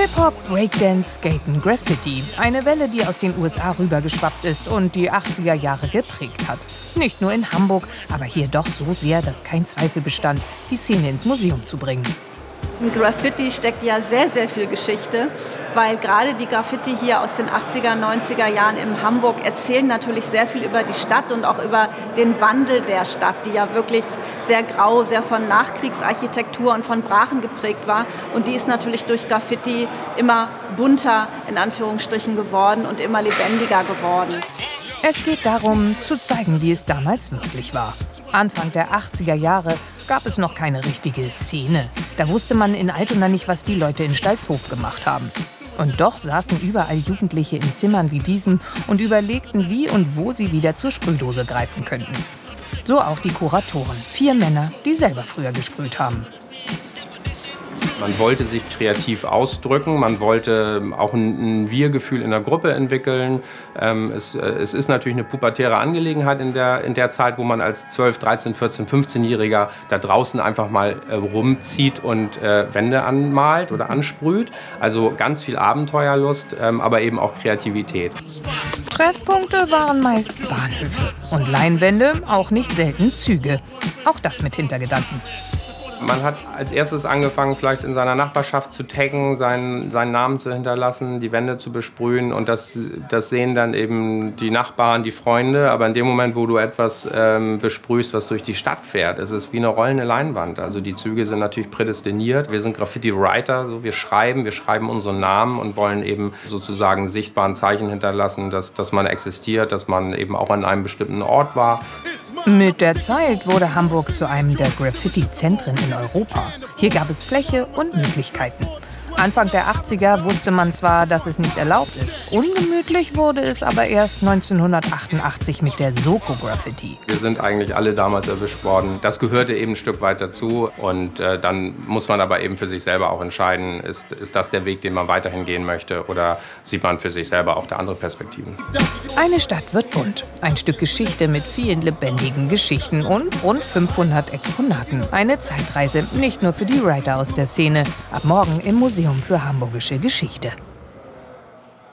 Hip-Hop, Breakdance, Skaten, Graffiti. Eine Welle, die aus den USA rübergeschwappt ist und die 80er Jahre geprägt hat. Nicht nur in Hamburg, aber hier doch so sehr, dass kein Zweifel bestand, die Szene ins Museum zu bringen. Im Graffiti steckt ja sehr, sehr viel Geschichte, weil gerade die Graffiti hier aus den 80er, 90er Jahren in Hamburg erzählen natürlich sehr viel über die Stadt und auch über den Wandel der Stadt, die ja wirklich sehr grau, sehr von Nachkriegsarchitektur und von Brachen geprägt war. Und die ist natürlich durch Graffiti immer bunter, in Anführungsstrichen, geworden und immer lebendiger geworden. Es geht darum, zu zeigen, wie es damals wirklich war. Anfang der 80er Jahre gab es noch keine richtige Szene. Da wusste man in Altona nicht, was die Leute in Stalzhof gemacht haben. Und doch saßen überall Jugendliche in Zimmern wie diesem und überlegten, wie und wo sie wieder zur Sprühdose greifen könnten. So auch die Kuratoren, vier Männer, die selber früher gesprüht haben. Man wollte sich kreativ ausdrücken, man wollte auch ein, ein Wir-Gefühl in der Gruppe entwickeln. Ähm, es, äh, es, ist natürlich eine pubertäre Angelegenheit in der, in der Zeit, wo man als 12, 13, 14, 15-Jähriger da draußen einfach mal äh, rumzieht und äh, Wände anmalt oder ansprüht. Also ganz viel Abenteuerlust, ähm, aber eben auch Kreativität. Treffpunkte waren meist Bahnhöfe und Leinwände auch nicht selten Züge. Auch das mit Hintergedanken. Man hat als erstes angefangen, vielleicht in seiner Nachbarschaft zu taggen, seinen, seinen Namen zu hinterlassen, die Wände zu besprühen. Und das, das sehen dann eben die Nachbarn, die Freunde. Aber in dem Moment, wo du etwas ähm, besprühst, was durch die Stadt fährt, ist es wie eine rollende Leinwand. Also die Züge sind natürlich prädestiniert. Wir sind Graffiti-Writer, so wir schreiben, wir schreiben unseren Namen und wollen eben sozusagen sichtbaren Zeichen hinterlassen, dass, dass man existiert, dass man eben auch an einem bestimmten Ort war. Mit der Zeit wurde Hamburg zu einem der Graffiti-Zentren in Europa. Hier gab es Fläche und Möglichkeiten. Anfang der 80er wusste man zwar, dass es nicht erlaubt ist. Ungemütlich wurde es aber erst 1988 mit der Soko Graffiti. Wir sind eigentlich alle damals erwischt worden. Das gehörte eben ein Stück weit dazu. Und äh, dann muss man aber eben für sich selber auch entscheiden, ist, ist das der Weg, den man weiterhin gehen möchte oder sieht man für sich selber auch da andere Perspektiven. Eine Stadt wird bunt. Ein Stück Geschichte mit vielen lebendigen Geschichten und rund 500 Exponaten. Eine Zeitreise, nicht nur für die Writer aus der Szene. Ab morgen im Museum für Hamburgische Geschichte.